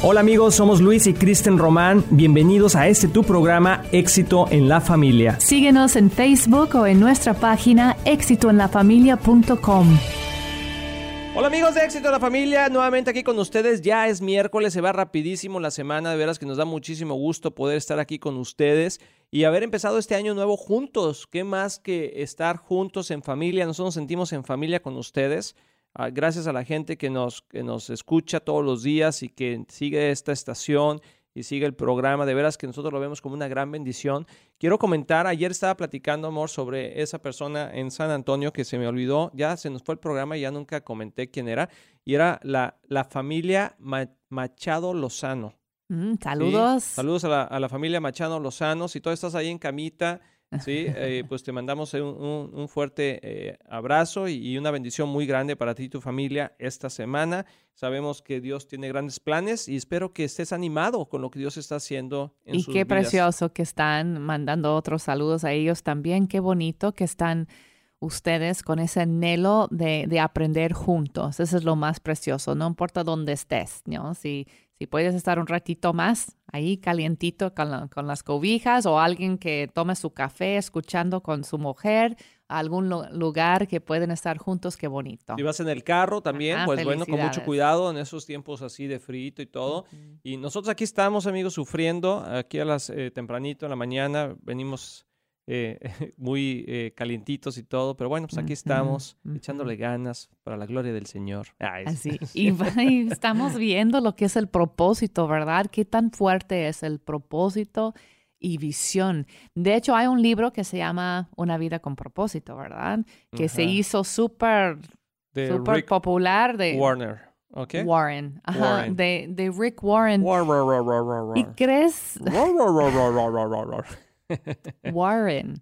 Hola amigos, somos Luis y Kristen Román. Bienvenidos a este tu programa Éxito en la Familia. Síguenos en Facebook o en nuestra página éxitoenlafamilia.com. Hola amigos de Éxito en la Familia, nuevamente aquí con ustedes. Ya es miércoles, se va rapidísimo la semana, de veras que nos da muchísimo gusto poder estar aquí con ustedes y haber empezado este año nuevo juntos. ¿Qué más que estar juntos en familia? Nosotros nos sentimos en familia con ustedes. Ah, gracias a la gente que nos, que nos escucha todos los días y que sigue esta estación y sigue el programa. De veras que nosotros lo vemos como una gran bendición. Quiero comentar, ayer estaba platicando, amor, sobre esa persona en San Antonio que se me olvidó, ya se nos fue el programa y ya nunca comenté quién era, y era la, la familia Machado Lozano. Mm, saludos. Saludos a la, a la, familia Machado Lozano. Si tú estás ahí en camita, Sí, eh, pues te mandamos un, fuerte eh, abrazo y, una bendición muy grande para ti y tu familia esta semana. Sabemos que Dios tiene grandes planes y espero que estés animado con lo que Dios está haciendo en y qué precioso que están mandando otros saludos a ellos también. Qué bonito que están ustedes con ese anhelo de, de, aprender juntos. Eso es lo más precioso, no importa dónde estés, ¿no? Si, si puedes estar un ratito más ahí calientito con, con, las cobijas o alguien que tome su café escuchando con su mujer, algún lugar que pueden estar juntos, qué bonito. Si vas en el carro también, pues bueno, con mucho cuidado en esos tiempos así de frío y todo. Y nosotros aquí estamos, amigos, sufriendo, aquí a las eh, tempranito en la mañana, venimos eh, muy eh, calientitos y todo, pero bueno, pues aquí estamos echándole ganas para la gloria del Señor. Así, y, estamos viendo lo que es el propósito, ¿verdad? Qué tan fuerte es el propósito y visión. De hecho, hay un libro que se llama Una vida con propósito, ¿verdad? Que se hizo súper super popular de Warner. Okay. Warren, Ajá, De, de Rick Warren. ¿Y crees? Warren.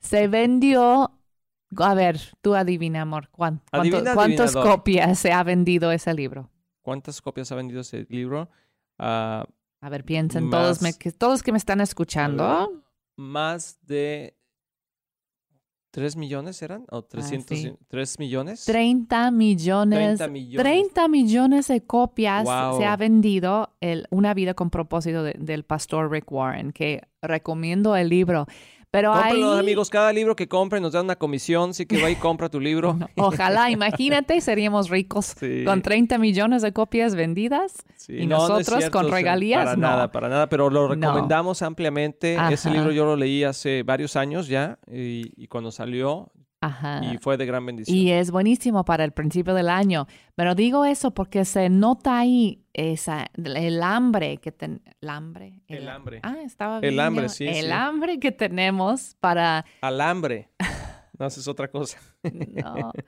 Se vendió. A ver, tú adivina, amor. ¿Cuántas copias se ha vendido ese libro? ¿Cuántas copias ha vendido ese libro? Ah, a ver, piensen todos, me, que, todos que me están escuchando. más de ¿Tres millones eran? ¿O 300? Ah, ¿Tres millones? 30 millones. 30 millones. 30 millones de copias se ha vendido el, Una vida con propósito del pastor Rick Warren, que recomiendo el libro. Pero Cómpralo, amigos. Cada libro que compren nos dan una comisión. Así que va y compra tu libro. ojalá, imagínate, seríamos ricos con 30 millones de copias vendidas y nosotros con regalías. Para nada, para nada. Pero lo recomendamos ampliamente. Ese libro yo lo leí hace varios años ya y, y cuando salió Ajá. Y fue de gran bendición. Y es buenísimo para el principio del año. Pero digo eso porque se nota ahí esa, el hambre que ten, el hambre. El, hambre. Ah, estaba bien. El hambre, sí. El hambre que tenemos para. Alambre. No, eso es otra cosa. no.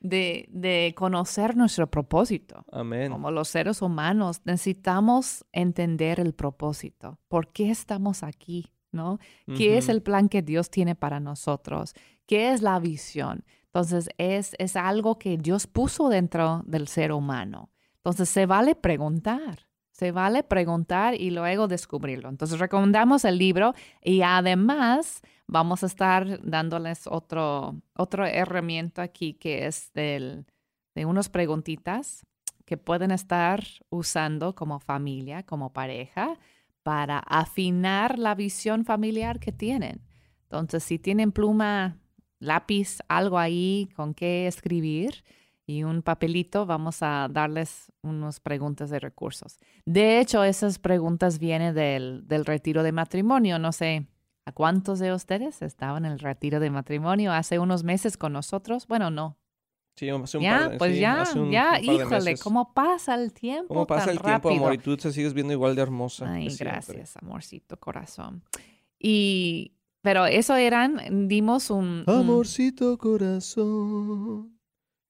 De, de, conocer nuestro propósito. Amén. Como los seres humanos necesitamos entender el propósito. ¿Por qué estamos aquí? ¿No? ¿Qué es el plan que Dios tiene para nosotros? ¿Qué es la visión? Entonces, es, es algo que Dios puso dentro del ser humano. Entonces, se vale preguntar. Se vale preguntar y luego descubrirlo. Entonces, recomendamos el libro y además vamos a estar dándoles otro, otro herramienta aquí que es del, de unas preguntitas que pueden estar usando como familia, como pareja, para afinar la visión familiar que tienen. Entonces, si tienen pluma lápiz, algo ahí con qué escribir y un papelito, vamos a darles unas preguntas de recursos. De hecho, esas preguntas vienen del, del retiro de matrimonio. No sé, ¿a cuántos de ustedes estaban en el retiro de matrimonio hace unos meses con nosotros? Bueno, no. Sí, hace un ya, par de, pues ya, un, ya, híjole, ¿cómo pasa el tiempo? ¿Cómo pasa el tiempo, amor? Y tú te sigues viendo igual de hermosa. Ay, gracias, amorcito corazón. Y pero eso eran, dimos un... Amorcito corazón,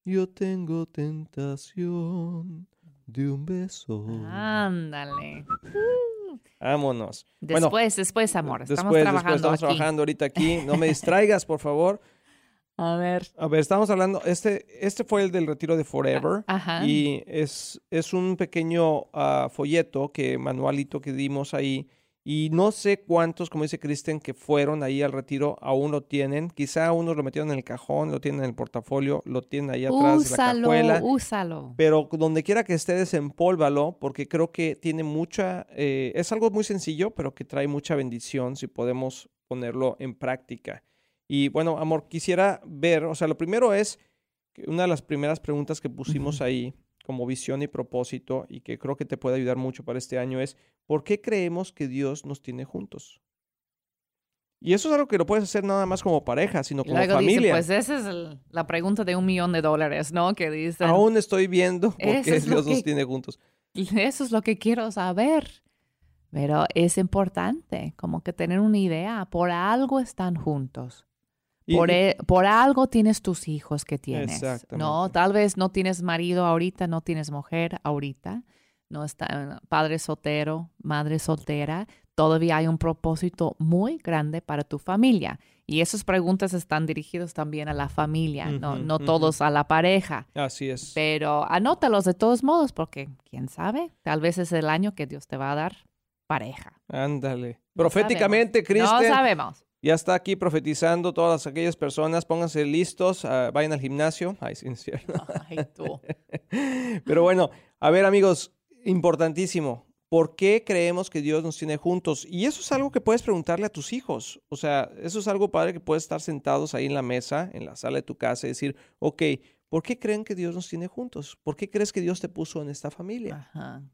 yo tengo tentación de un beso. Ándale. Vámonos. Después, después, amor. Estamos trabajando después estamos trabajando ahorita aquí. No me distraigas, por favor. A ver. A ver, estamos hablando, este, este fue el del retiro de Forever. Ajá. Y es, es un pequeño ah, folleto, que manualito que dimos ahí Y no sé cuántos, como dice Kristen, que fueron ahí al retiro, aún lo tienen. Quizá unos lo metieron en el cajón, lo tienen en el portafolio, lo tienen ahí atrás de la cajuela. Úsalo. Pero donde quiera que esté, desempólvalo, porque creo que tiene mucha... Eh, es algo muy sencillo, pero que trae mucha bendición si podemos ponerlo en práctica. Y bueno, amor, quisiera ver, o sea, lo primero es, una de las primeras preguntas que pusimos ahí como visión y propósito y que creo que te puede ayudar mucho para este año es, ¿por qué creemos que Dios nos tiene juntos? Y eso es algo que lo puedes hacer nada más como pareja, sino como familia. pues esa es la pregunta de un millón de dólares, ¿no? Que dice. Aún estoy viendo por qué Dios nos tiene juntos. Eso es lo que quiero saber. Pero es importante como que tener una idea. Por algo están juntos. E, por, algo tienes tus hijos que tienes. No, tal vez no tienes marido ahorita, no tienes mujer ahorita, no está padre soltero, madre soltera. Todavía hay un propósito muy grande para tu familia. Y esas preguntas están dirigidas también a la familia, no, no todos a la pareja. Así es. Pero anótalos de todos modos, porque quién sabe, tal vez es el año que Dios te va a dar pareja. Ándale. Proféticamente, Cristo. No sabemos. Ya está aquí profetizando todas aquellas personas, pónganse listos, ah, vayan al gimnasio. Ay, sí, cierto. Ay, tú. Pero bueno, a ver amigos, importantísimo. ¿Por qué creemos que Dios nos tiene juntos? Y eso es algo que puedes preguntarle a tus hijos. O sea, eso es algo padre que puedes estar sentados ahí en la mesa, en la sala de tu casa y decir, ok, ¿por qué creen que Dios nos tiene juntos? ¿Por qué crees que Dios te puso en esta familia?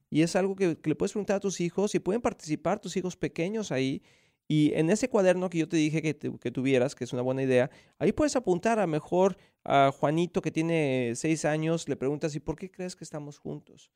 Y es algo que, que, le puedes preguntar a tus hijos y pueden participar tus hijos pequeños ahí y en ese cuaderno que yo te dije que, que, tuvieras, que es una buena idea, ahí puedes apuntar a mejor a Juanito que tiene seis años, le preguntas, ¿y por qué crees que estamos juntos?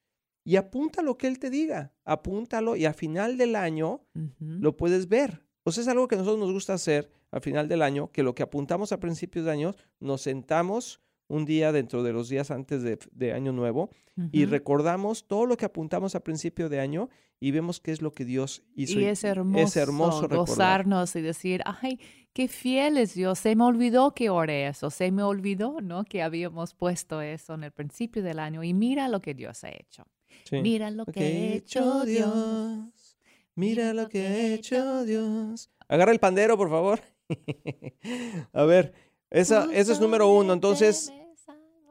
Y apunta lo que él te diga, apúntalo y al final del año lo puedes ver. O sea, es algo que a nosotros nos gusta hacer al final del año, que lo que apuntamos a principios de año, nos sentamos un día dentro de los días antes de, Año Nuevo y recordamos todo lo que apuntamos a principio de año y vemos qué es lo que Dios hizo. Y es hermoso, es hermoso gozarnos y decir, ay, qué fiel es Dios, se me olvidó que oré eso, se me olvidó, ¿no? Que habíamos puesto eso en el principio del año y mira lo que Dios ha hecho. Mira lo que ha hecho Dios. Mira lo que ha hecho Dios. Agarra el pandero, por favor. a ver, esa, ese es número uno. Entonces,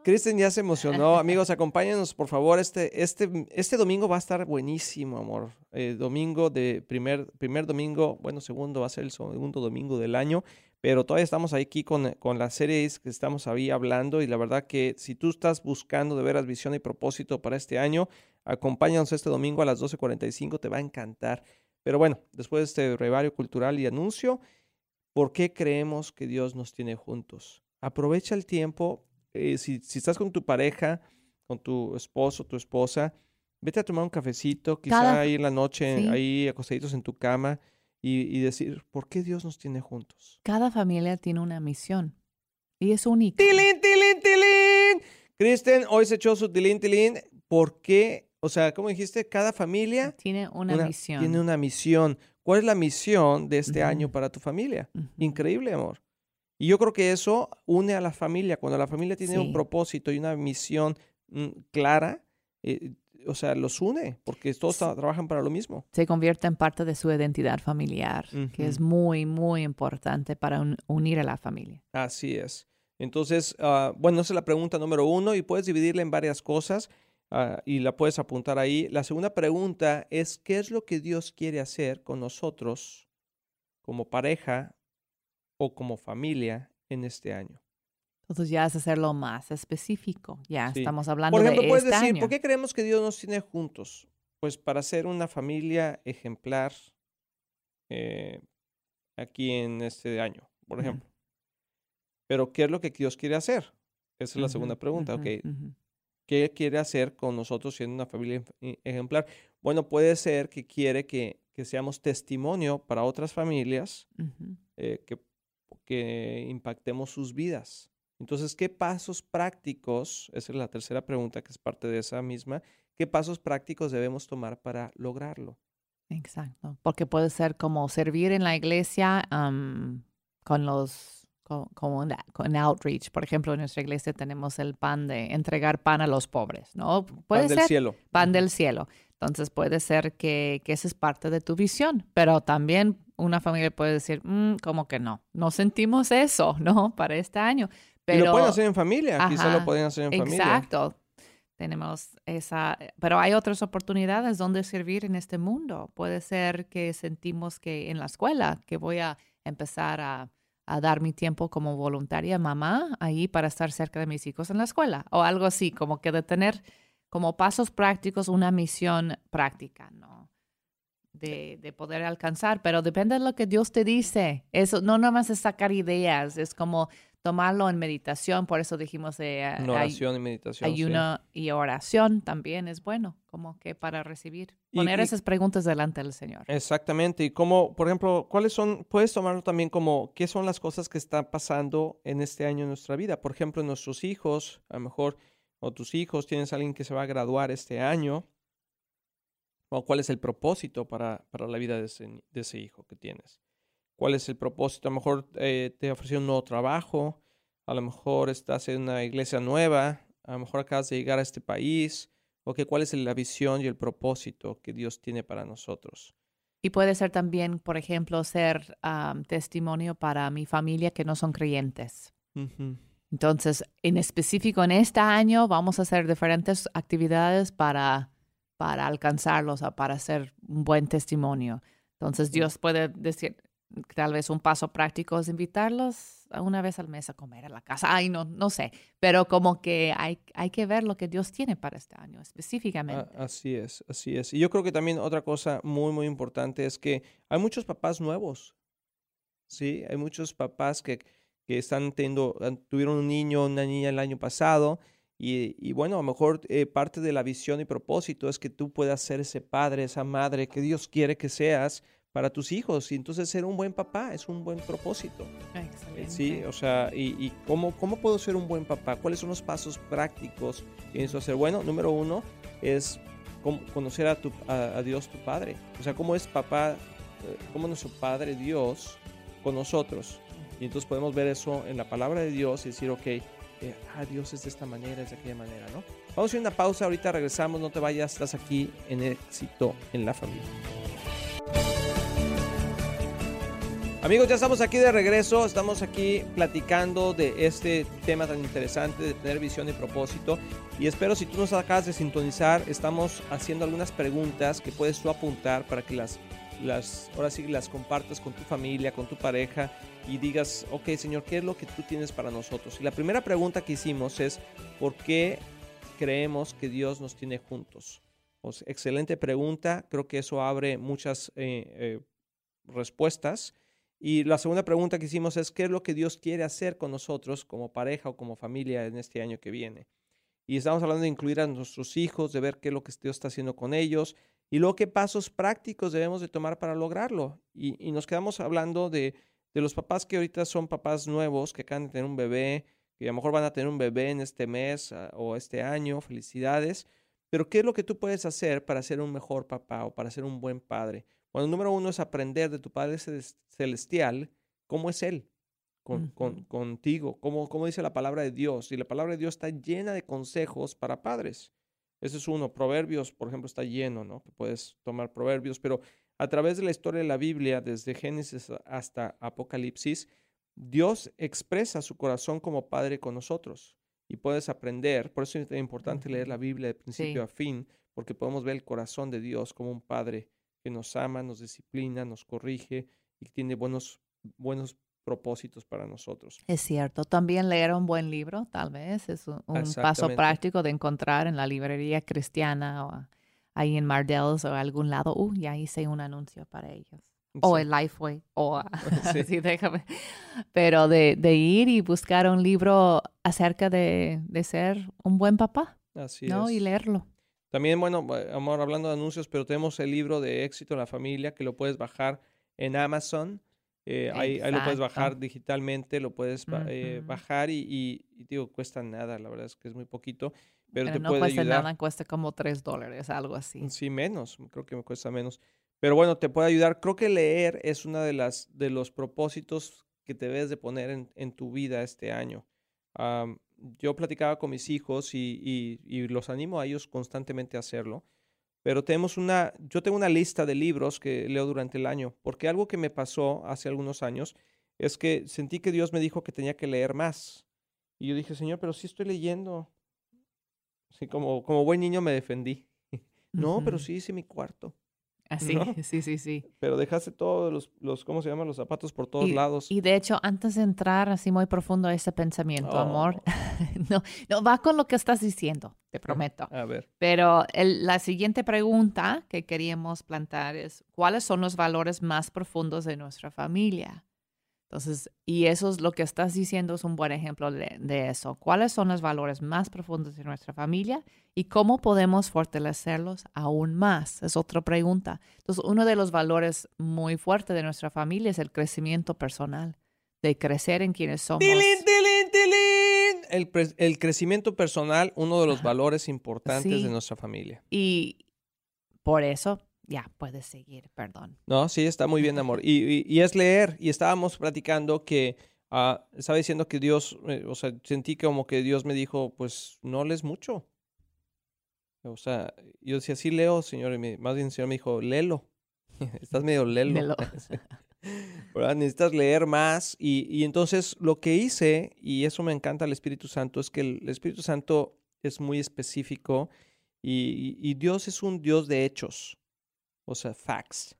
Kristen ya se emocionó. Amigos, acompáñenos, por favor. Este, este, este domingo va a estar buenísimo, amor. Eh, domingo de primer, primer domingo, bueno, segundo va a ser el segundo domingo del año, pero todavía estamos aquí con, con las series que estamos ahí hablando y la verdad que si tú estás buscando de veras visión y propósito para este año, acompáñanos este domingo a las 12.45, te va a encantar. Pero bueno, después de este revario cultural y anuncio, ¿Por qué creemos que Dios nos tiene juntos? Aprovecha el tiempo. Eh, si, estás con tu pareja, con tu esposo, tu esposa, vete a tomar un cafecito, quizá ahí en la noche, ahí acostaditos en tu cama y, decir, ¿por qué Dios nos tiene juntos? Cada familia tiene una misión y es única. ¡Tilín, tilín, tilín! Kristen hoy se echó su tilín, tilín. ¿Por qué? O sea, como dijiste, cada familia tiene una misión. Tiene una misión. ¿Cuál es la misión de este año para tu familia? Increíble, amor. Y yo creo que eso une a la familia. Cuando la familia tiene un propósito y una misión mm, clara, eh, o sea, los une, porque todos trabajan para lo mismo. Se convierte en parte de su identidad familiar, que es muy, muy importante para unir a la familia. Así es. Entonces, ah, bueno, esa es la pregunta número uno y puedes dividirla en varias cosas. Ah, y la puedes apuntar ahí. La segunda pregunta es, ¿qué es lo que Dios quiere hacer con nosotros como pareja o como familia en este año? Entonces ya es hacerlo más específico. Ya estamos hablando Por ejemplo, puedes este decir, ¿por qué creemos que Dios nos tiene juntos? Pues para ser una familia ejemplar eh, aquí en este año, por ejemplo. Pero ¿qué es lo que Dios quiere hacer? Esa es la segunda pregunta. ¿Qué quiere hacer con nosotros siendo una familia e, ejemplar? Bueno, puede ser que quiere que, seamos testimonio para otras familias, eh, que, que impactemos sus vidas. Entonces, ¿qué pasos prácticos, esa es la tercera pregunta que es parte de esa misma, qué pasos prácticos debemos tomar para lograrlo? Exacto, porque puede ser como servir en la iglesia con los como con outreach. Por ejemplo, en nuestra iglesia tenemos el pan de entregar pan a los pobres, ¿no? Puede pan del cielo. Pan del cielo. Entonces puede ser que, que esa es parte de tu visión, pero también una familia puede decir, mm, como que no, no sentimos eso, ¿no? Para este año. Pero, y lo pueden hacer en familia, quizás lo pueden hacer en familia. Exacto. Tenemos esa, pero hay otras oportunidades donde servir en este mundo. Puede ser que sentimos que en la escuela, que voy a empezar a, a dar mi tiempo como voluntaria mamá ahí para estar cerca de mis hijos en la escuela o algo así, como que de tener como pasos prácticos una misión práctica, ¿no? De, de, poder alcanzar, pero depende de lo que Dios te dice. Eso no nomás es sacar ideas, es como tomarlo en meditación, por eso dijimos de oración y meditación. Ayuno y oración también es bueno, como que para recibir, poner esas preguntas delante del Señor. Exactamente, y como, por ejemplo, ¿cuáles son, puedes tomarlo también como, qué son las cosas que están pasando en este año en nuestra vida? Por ejemplo, nuestros hijos, a lo mejor o tus hijos, tienes a alguien que se va a graduar este año, o cuál es el propósito para, para la vida de ese, de ese, hijo que tienes. ¿Cuál es el propósito? A lo mejor eh, te ofreció un nuevo trabajo, a lo mejor estás en una iglesia nueva, a lo mejor acabas de llegar a este país, o que cuál es la visión y el propósito que Dios tiene para nosotros. Y puede ser también, por ejemplo, ser testimonio para mi familia que no son creyentes. Entonces, en específico, en este año vamos a hacer diferentes actividades para, para alcanzarlos, para hacer un buen testimonio. Entonces, Dios puede decir, tal vez un paso práctico es invitarlos una vez al mes a comer a la casa. Ay, no, no sé, pero como que hay, hay que ver lo que Dios tiene para este año específicamente. así es, así es. Y yo creo que también otra cosa muy, muy importante es que hay muchos papás nuevos, ¿sí? Hay muchos papás que que están teniendo, tuvieron un niño, una niña el año pasado. Y, bueno, a lo mejor eh, parte de la visión y propósito es que tú puedas ser ese padre, esa madre que Dios quiere que seas para tus hijos. Y entonces ser un buen papá es un buen propósito. Excelente. Sí, o sea, y, cómo, cómo puedo ser un buen papá? ¿Cuáles son los pasos prácticos que necesito hacer? Bueno, número uno es conocer a, tu, a, Dios tu Padre. O sea, cómo es papá, eh, cómo nuestro Padre Dios con nosotros. Y entonces podemos ver eso en la palabra de Dios y decir, ok, eh, ah, Dios es de esta manera, es de aquella manera, ¿no? Vamos a hacer una pausa, ahorita regresamos, no te vayas, estás aquí en éxito en la familia. Amigos, ya estamos aquí de regreso, estamos aquí platicando de este tema tan interesante de tener visión y propósito. Y espero si tú nos acabas de sintonizar, estamos haciendo algunas preguntas que puedes tú apuntar para que las, las ahora sí las compartas con tu familia, con tu pareja y digas, ok Señor, ¿qué es lo que tú tienes para nosotros? Y la primera pregunta que hicimos es, ¿por qué creemos que Dios nos tiene juntos? Pues, excelente pregunta, creo que eso abre muchas eh, eh, respuestas. Y la segunda pregunta que hicimos es, ¿qué es lo que Dios quiere hacer con nosotros como pareja o como familia en este año que viene? Y estamos hablando de incluir a nuestros hijos, de ver qué es lo que Dios está haciendo con ellos y luego qué pasos prácticos debemos de tomar para lograrlo. y nos quedamos hablando de los papás que ahorita son papás nuevos, que acaban de tener un bebé, que a lo mejor van a tener un bebé en este mes ah, o este año, felicidades. Pero ¿qué es lo que tú puedes hacer para ser un mejor papá o para ser un buen padre? Bueno, número uno es aprender de tu Padre Celestial cómo es Él con, contigo, cómo, cómo dice la palabra de Dios. Y la palabra de Dios está llena de consejos para padres. Ese es uno. Proverbios, por ejemplo, está lleno, ¿no? Que puedes tomar proverbios, pero a través de la historia de la Biblia, desde Génesis hasta Apocalipsis, Dios expresa su corazón como Padre con nosotros y puedes aprender. Por eso es importante leer la Biblia de principio a fin, porque podemos ver el corazón de Dios como un Padre que nos ama, nos disciplina, nos corrige y tiene buenos, buenos propósitos para nosotros. Es cierto. También leer un buen libro, tal vez, es un, un paso práctico de encontrar en la librería cristiana o ahí en Mardells o algún lado, uh, ya hice un anuncio para ellos. O el Lifeway, o sí. déjame. Pero de, de, ir y buscar un libro acerca de, de ser un buen papá. Así ¿no? Y leerlo. También, bueno, amor, hablando de anuncios, pero tenemos el libro de éxito en la familia que lo puedes bajar en Amazon. Eh, ahí, ahí, lo puedes bajar digitalmente, lo puedes eh, bajar y, y, y, digo, cuesta nada, la verdad es que es muy poquito. Pero, te no puede cuesta ayudar. nada, cuesta como tres dólares, algo así. Sí, menos, creo que me cuesta menos. Pero bueno, te puede ayudar. Creo que leer es uno de, las, de los propósitos que te debes de poner en, en tu vida este año. Yo platicaba con mis hijos y, y, y, los animo a ellos constantemente a hacerlo, pero tenemos una, yo tengo una lista de libros que leo durante el año, porque algo que me pasó hace algunos años es que sentí que Dios me dijo que tenía que leer más. Y yo dije, Señor, pero sí estoy leyendo. Sí, como, como buen niño me defendí. no, pero sí hice mi cuarto. Así, sí, sí, sí. Pero dejaste todos los, los, ¿cómo se llaman? Los zapatos por todos lados. Y de hecho, antes de entrar así muy profundo a ese pensamiento, amor, oh. no, no, va con lo que estás diciendo, te prometo. A ver. Pero la siguiente pregunta que queríamos plantar es, ¿cuáles son los valores más profundos de nuestra familia? Entonces, y eso es lo que estás diciendo, es un buen ejemplo de, eso. ¿Cuáles son los valores más profundos de nuestra familia y cómo podemos fortalecerlos aún más? Es otra pregunta. Entonces, uno de los valores muy fuertes de nuestra familia es el crecimiento personal, de crecer en quienes somos. ¡Tilín, tilín, tilín! El, el crecimiento personal, uno de los valores importantes de nuestra familia. Y por eso ya, puedes seguir, perdón. No, sí, está muy bien, amor. Y, es leer. Y estábamos platicando que ah, estaba diciendo que Dios, eh, o sea, sentí como que Dios me dijo, pues no lees mucho. O sea, yo decía, sí leo, Señor. Y más bien el Señor me dijo, léelo. Estás medio lelo. Necesitas leer más. Y, y, entonces lo que hice, y eso me encanta el Espíritu Santo, es que el, Espíritu Santo es muy específico y, y Dios es un Dios de hechos o sea, facts,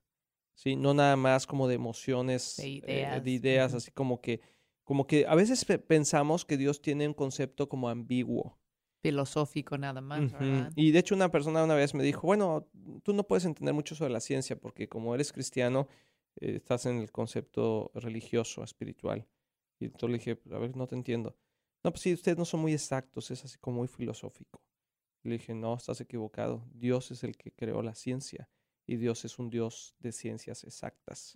¿sí? No nada más como de emociones, de eh, ideas, así como que, como que a veces pensamos que Dios tiene un concepto como ambiguo. Filosófico nada más, Y de hecho una persona una vez me dijo, bueno, tú no puedes entender mucho sobre la ciencia porque como eres cristiano, eh, estás en el concepto religioso, espiritual. Y entonces le dije, a ver, no te entiendo. No, pues sí, ustedes no son muy exactos, es así como muy filosófico. Le dije, no, estás equivocado. Dios es el que creó la ciencia y Dios es un Dios de ciencias exactas.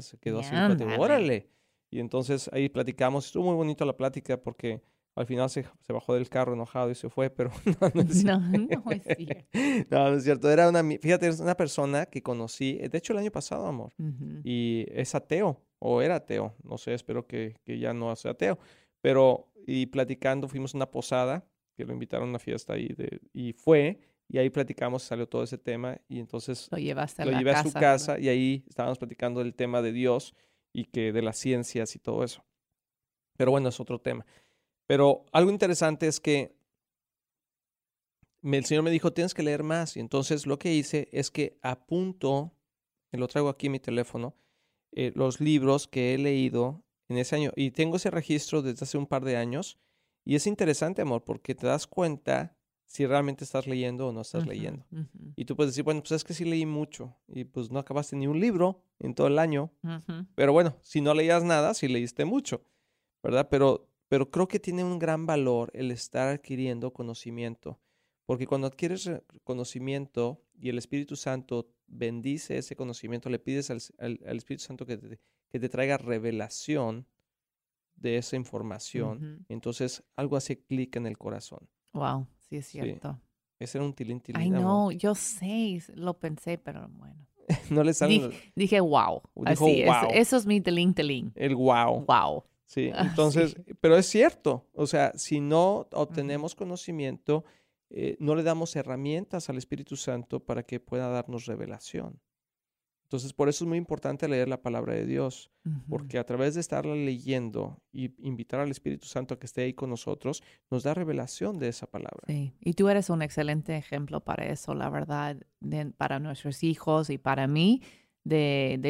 se quedó así, órale. Y entonces ahí platicamos, estuvo muy bonito la plática porque al final se, se, bajó del carro enojado y se fue, pero no, no es cierto. No, no es cierto. no, no es cierto. Era una, fíjate, es una persona que conocí, de hecho el año pasado, amor, y es ateo, o era ateo, no sé, espero que, que ya no sea ateo, pero y platicando fuimos a una posada, que lo invitaron a una fiesta ahí, de, y fue, y ahí platicamos, salió todo ese tema y entonces lo, llevaste a lo llevé a su casa y ahí estábamos platicando del tema de Dios y que de las ciencias y todo eso. Pero bueno, es otro tema. Pero algo interesante es que el Señor me dijo, tienes que leer más. Y entonces lo que hice es que apunto, lo traigo aquí en mi teléfono, eh, los libros que he leído en ese año. Y tengo ese registro desde hace un par de años. Y es interesante, amor, porque te das cuenta si realmente estás leyendo o no estás leyendo. Y tú puedes decir, bueno, pues es que sí leí mucho y pues no acabaste ni un libro en todo el año. Pero bueno, si no leías nada, sí leíste mucho, ¿verdad? Pero, pero creo que tiene un gran valor el estar adquiriendo conocimiento. Porque cuando adquieres conocimiento y el Espíritu Santo bendice ese conocimiento, le pides al, Espíritu Santo que te, que te, traiga revelación de esa información, entonces algo hace clic en el corazón. Wow. Sí, es cierto. Ese era un tilín tilín. Ay, no, yo sé, lo pensé, pero bueno. no le sale. Dije, wow. Así, wow. eso es mi tilín tilín. El wow. Wow. Sí, entonces, pero es cierto. O sea, si no obtenemos conocimiento, eh, no le damos herramientas al Espíritu Santo para que pueda darnos revelación. Entonces, por eso es muy importante leer la palabra de Dios, porque a través de estarla leyendo y invitar al Espíritu Santo a que esté ahí con nosotros, nos da revelación de esa palabra. Sí, y tú eres un excelente ejemplo para eso, la verdad, para nuestros hijos y para mí, de,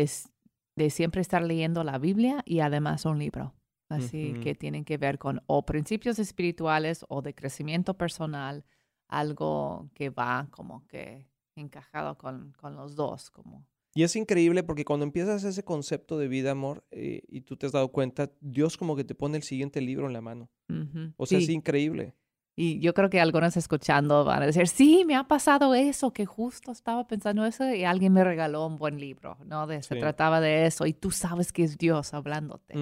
de, siempre estar leyendo la Biblia y además un libro. Así que tienen que ver con o principios espirituales o de crecimiento personal, algo que va como que encajado con, con los dos, como y es increíble porque cuando empiezas ese concepto de vida, amor, eh, y tú te has dado cuenta, Dios como que te pone el siguiente libro en la mano. O sea, es increíble. Y yo creo que algunos escuchando van a decir, sí, me ha pasado eso, que justo estaba pensando eso y alguien me regaló un buen libro, ¿no? De, se trataba de eso y tú sabes que es Dios hablándote.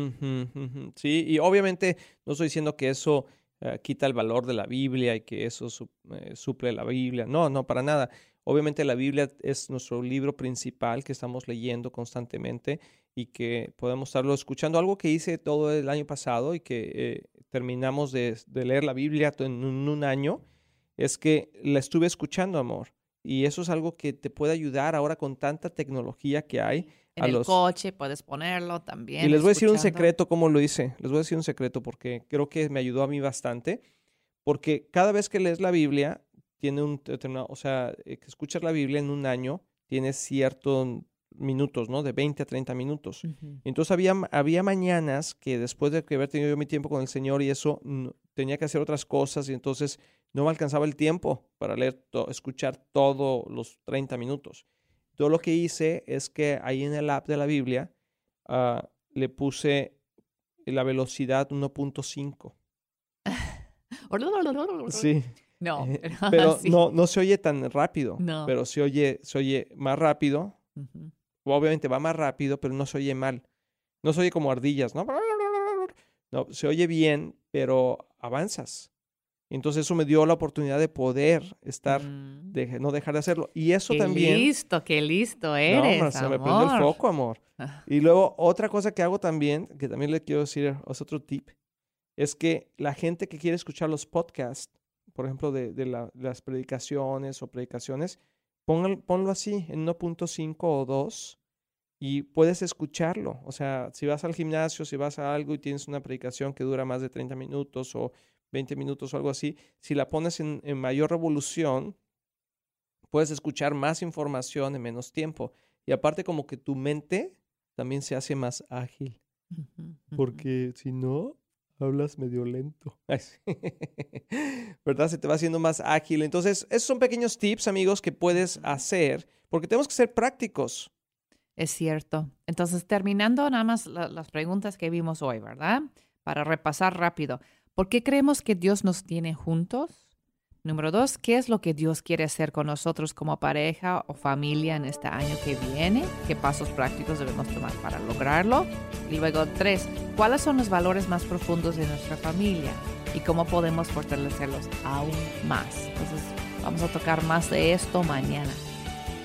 Sí, y obviamente no estoy diciendo que eso eh, quita el valor de la Biblia y que eso eh, suple la Biblia. No, no, para nada. Obviamente la Biblia es nuestro libro principal que estamos leyendo constantemente y que podemos estarlo escuchando. Algo que hice todo el año pasado y que eh, terminamos de, leer la Biblia en un, año es que la estuve escuchando, amor. Y eso es algo que te puede ayudar ahora con tanta tecnología que hay. En a el los... coche puedes ponerlo también. Y les voy a decir un secreto, cómo lo hice. Les voy a decir un secreto porque creo que me ayudó a mí bastante. Porque cada vez que lees la Biblia, tiene un determinado, o sea, eh, que escuchas la Biblia en un año, tienes ciertos minutos, ¿no? De 20 a 30 minutos. Entonces había, había mañanas que después de haber tenido yo mi tiempo con el Señor y eso, no- tenía que hacer otras cosas y entonces no me alcanzaba el tiempo para leer, to- escuchar todos los 30 minutos. Todo lo que hice es que ahí en el app de la Biblia ah, le puse la velocidad 1.5. Sí, No, eh, pero sí. no, no se oye tan rápido, No. pero se oye, se oye más rápido Ujú. obviamente va más rápido, pero no se oye mal. No se oye como ardillas, ¿no? No, se oye bien, pero avanzas. Entonces eso me dio la oportunidad de poder estar, Mm. de no dejar de hacerlo. Y eso Qué también... listo, qué listo No, eres, hombre, se me prendió el foco, amor. Y luego otra cosa que hago también, que también le quiero decir, es otro tip, es que la gente que quiere escuchar los podcasts, por ejemplo, de, de la- las predicaciones o predicaciones, pongan- ponlo así, en 1.5 o 2, y puedes escucharlo. O sea, si vas al gimnasio, si vas a algo y tienes una predicación que dura más de 30 minutos o 20 minutos o algo así, si la pones en, en mayor revolución, puedes escuchar más información en menos tiempo. Y aparte como que tu mente también se hace más ágil, porque si no, hablas medio lento. ¿Verdad? Se te va haciendo más ágil. Entonces, esos son pequeños tips, amigos, que puedes hacer, porque tenemos que ser prácticos. Es cierto. Entonces, terminando nada más la- las preguntas que vimos hoy, ¿verdad? Para repasar rápido. ¿Por qué creemos que Dios nos tiene juntos? Número dos, ¿qué es lo que Dios quiere hacer con nosotros como pareja o familia en este año que viene? ¿Qué pasos prácticos debemos tomar para lograrlo? Y luego tres, ¿cuáles son los valores más profundos de nuestra familia? ¿Y cómo podemos fortalecerlos aún más? Entonces, vamos a tocar más de esto mañana.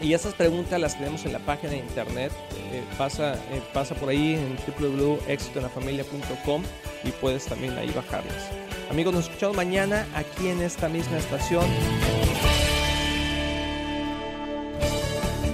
Y esas preguntas las tenemos en la página de internet. Eh, pasa, eh, pasa por ahí en www.exitoenlafamilia.com y puedes también ahí bajarlas. Amigos, nos escuchamos mañana aquí en esta misma estación.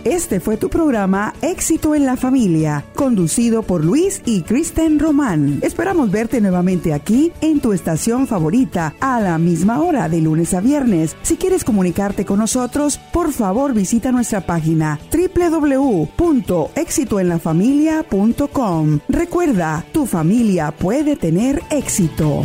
Este fue tu programa Éxito en la Familia, conducido por Luis y Kristen Román. Esperamos verte nuevamente aquí en tu estación favorita a la misma hora de lunes a viernes. Si quieres comunicarte con nosotros, por favor visita nuestra página www.exitoenlafamilia.com. Recuerda, tu familia puede tener éxito.